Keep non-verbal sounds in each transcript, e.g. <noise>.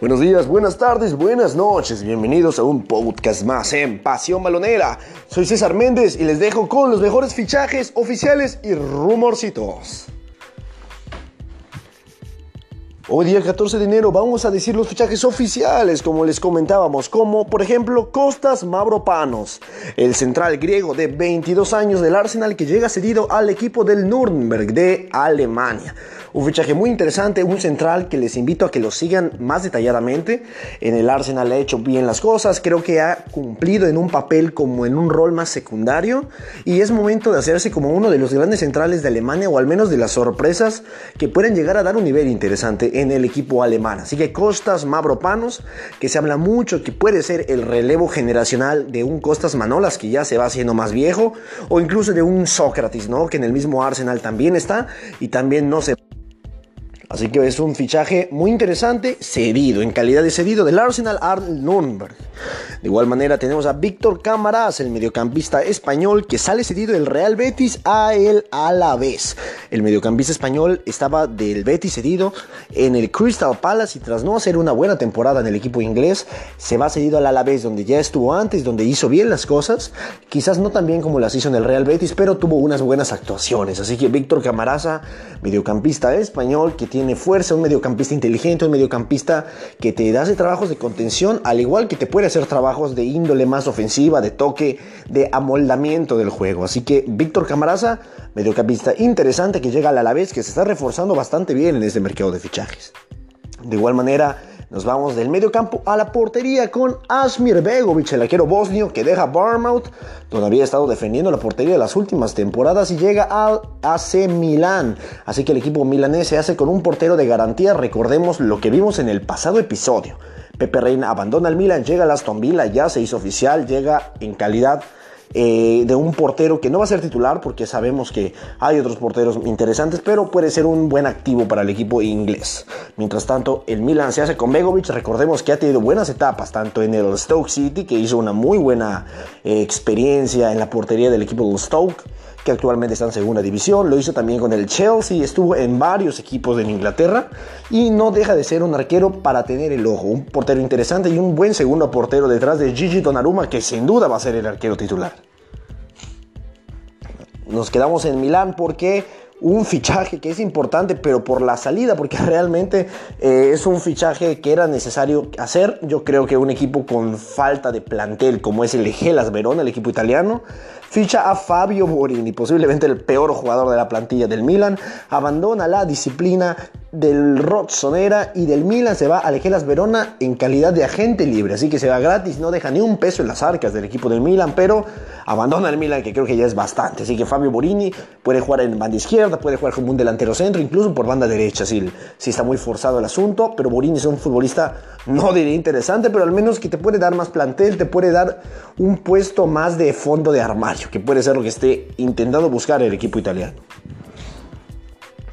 Buenos días, buenas tardes, buenas noches. Bienvenidos a un podcast más en Pasión Balonera. Soy César Méndez y les dejo con los mejores fichajes oficiales y rumorcitos. Hoy día 14 de enero vamos a decir los fichajes oficiales, como les comentábamos, como por ejemplo Costas Mavropanos, el central griego de 22 años del Arsenal que llega cedido al equipo del Nürnberg de Alemania. Un fichaje muy interesante, un central que les invito a que lo sigan más detalladamente. En el Arsenal ha hecho bien las cosas, creo que ha cumplido en un papel como en un rol más secundario y es momento de hacerse como uno de los grandes centrales de Alemania o al menos de las sorpresas que pueden llegar a dar un nivel interesante en el equipo alemán. Así que Costas Mavropanos, que se habla mucho que puede ser el relevo generacional de un Costas Manolas que ya se va haciendo más viejo o incluso de un Sócrates, ¿no? Que en el mismo Arsenal también está y también no se Así que es un fichaje muy interesante, cedido, en calidad de cedido del Arsenal al Nürnberg. De igual manera tenemos a Víctor Cámaras, el mediocampista español que sale cedido del Real Betis a el Alavés. El mediocampista español estaba del Betis cedido en el Crystal Palace y tras no hacer una buena temporada en el equipo inglés, se va cedido al Alavés donde ya estuvo antes, donde hizo bien las cosas. Quizás no tan bien como las hizo en el Real Betis, pero tuvo unas buenas actuaciones. Así que Víctor Camarasa, mediocampista español que tiene tiene fuerza, un mediocampista inteligente, un mediocampista que te hace trabajos de contención, al igual que te puede hacer trabajos de índole más ofensiva, de toque, de amoldamiento del juego. Así que Víctor Camaraza, mediocampista interesante que llega a la vez, que se está reforzando bastante bien en este mercado de fichajes. De igual manera, nos vamos del medio campo a la portería con Asmir Begovic, el arquero bosnio que deja Barmouth. Todavía ha estado defendiendo la portería de las últimas temporadas y llega al AC Milán. Así que el equipo milanés se hace con un portero de garantía. Recordemos lo que vimos en el pasado episodio. Pepe Reina abandona el Milan, llega al Aston Villa, ya se hizo oficial, llega en calidad eh, de un portero que no va a ser titular porque sabemos que hay otros porteros interesantes, pero puede ser un buen activo para el equipo inglés. Mientras tanto, el Milan se hace con Begovic. Recordemos que ha tenido buenas etapas, tanto en el Stoke City, que hizo una muy buena eh, experiencia en la portería del equipo del Stoke que actualmente está en segunda división, lo hizo también con el Chelsea, estuvo en varios equipos en Inglaterra y no deja de ser un arquero para tener el ojo, un portero interesante y un buen segundo portero detrás de Gigi Donnarumma que sin duda va a ser el arquero titular. Nos quedamos en Milán porque un fichaje que es importante, pero por la salida, porque <laughs> realmente eh, es un fichaje que era necesario hacer. Yo creo que un equipo con falta de plantel, como es el Gelas Verona, el equipo italiano, ficha a Fabio Borini, posiblemente el peor jugador de la plantilla del Milan, abandona la disciplina del Rossonera y del Milan se va a Legelas Verona en calidad de agente libre, así que se va gratis, no deja ni un peso en las arcas del equipo del Milan, pero abandona el Milan que creo que ya es bastante, así que Fabio Borini puede jugar en banda izquierda, puede jugar como un delantero centro, incluso por banda derecha, si, si está muy forzado el asunto, pero Borini es un futbolista no diría interesante, pero al menos que te puede dar más plantel, te puede dar un puesto más de fondo de armario, que puede ser lo que esté intentando buscar el equipo italiano.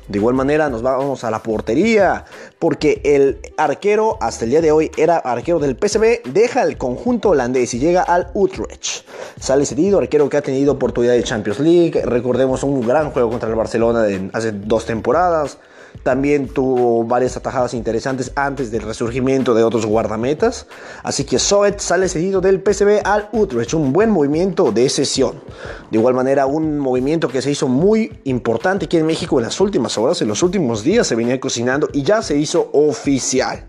De igual manera nos vamos a la portería, porque el arquero hasta el día de hoy era arquero del PSV, deja el conjunto holandés y llega al Utrecht. Sale cedido, arquero que ha tenido oportunidad de Champions League, recordemos un gran juego contra el Barcelona hace dos temporadas. También tuvo varias atajadas interesantes antes del resurgimiento de otros guardametas. Así que Soet sale cedido del PSV al Utrecht. Un buen movimiento de sesión. De igual manera, un movimiento que se hizo muy importante aquí en México en las últimas horas, en los últimos días se venía cocinando y ya se hizo oficial.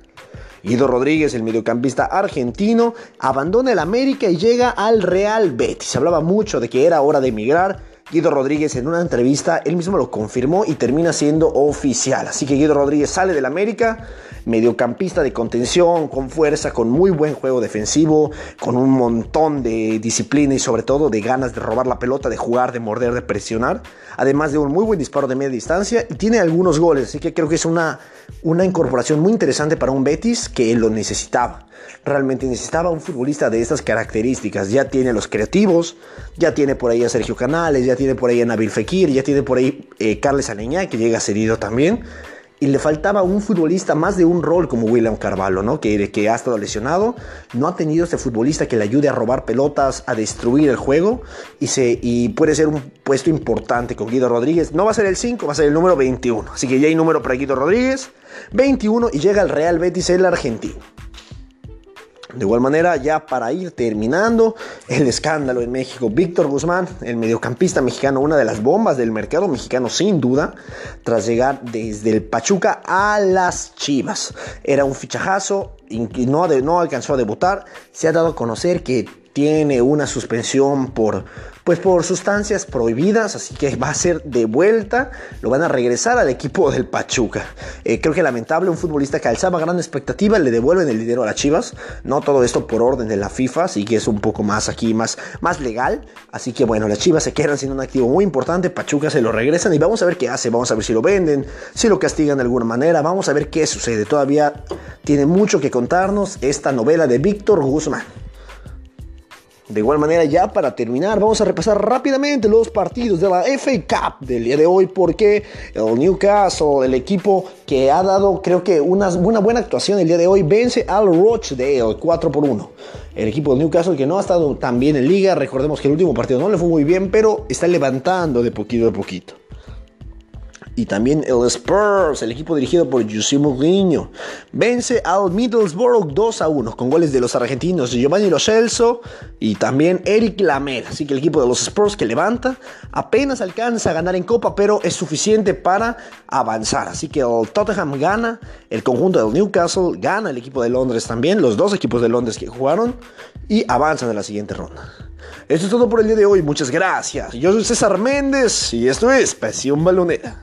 Guido Rodríguez, el mediocampista argentino, abandona el América y llega al Real Betis. Se hablaba mucho de que era hora de emigrar Guido Rodríguez en una entrevista, él mismo lo confirmó y termina siendo oficial. Así que Guido Rodríguez sale del América, mediocampista de contención, con fuerza, con muy buen juego defensivo, con un montón de disciplina y sobre todo de ganas de robar la pelota, de jugar, de morder, de presionar. Además de un muy buen disparo de media distancia y tiene algunos goles, así que creo que es una, una incorporación muy interesante para un Betis que lo necesitaba realmente necesitaba un futbolista de estas características. Ya tiene los creativos, ya tiene por ahí a Sergio Canales, ya tiene por ahí a Nabil Fekir, ya tiene por ahí eh, Carles Aleñá, que llega cedido también. y le faltaba un futbolista más de un rol como William Carvalho, ¿no? Que, que ha estado lesionado, no ha tenido ese futbolista que le ayude a robar pelotas, a destruir el juego y, se, y puede ser un puesto importante con Guido Rodríguez. No va a ser el 5, va a ser el número 21. Así que ya hay número para Guido Rodríguez, 21 y llega al Real Betis el argentino. De igual manera, ya para ir terminando, el escándalo en México. Víctor Guzmán, el mediocampista mexicano, una de las bombas del mercado mexicano sin duda, tras llegar desde el Pachuca a las Chivas. Era un fichajazo, y no, no alcanzó a debutar. Se ha dado a conocer que tiene una suspensión por, pues por sustancias prohibidas, así que va a ser de vuelta, lo van a regresar al equipo del Pachuca. Eh, creo que lamentable, un futbolista que alzaba gran expectativa, le devuelven el dinero a las Chivas, no todo esto por orden de la FIFA, así que es un poco más aquí, más, más legal, así que bueno, las Chivas se quedan sin un activo muy importante, Pachuca se lo regresan y vamos a ver qué hace, vamos a ver si lo venden, si lo castigan de alguna manera, vamos a ver qué sucede, todavía tiene mucho que contarnos esta novela de Víctor Guzmán. De igual manera, ya para terminar, vamos a repasar rápidamente los partidos de la FA Cup del día de hoy, porque el Newcastle, el equipo que ha dado, creo que una, buena actuación el día de hoy, vence al Rochdale 4 por 1. El equipo del Newcastle que no ha estado tan bien en liga, recordemos que el último partido no le fue muy bien, pero está levantando de poquito a poquito. Y también el Spurs, el equipo dirigido por José Mourinho, vence al Middlesbrough 2 a 1 con goles de los argentinos Giovanni Lo Celso y también Eric Lamela. Así que el equipo de los Spurs que levanta apenas alcanza a ganar en Copa, pero es suficiente para avanzar. Así que el Tottenham gana, el conjunto del Newcastle gana, el equipo de Londres también, los dos equipos de Londres que jugaron y avanzan a la siguiente ronda. Esto es todo por el día de hoy, muchas gracias. Yo soy César Méndez y esto es Pasión Balonera.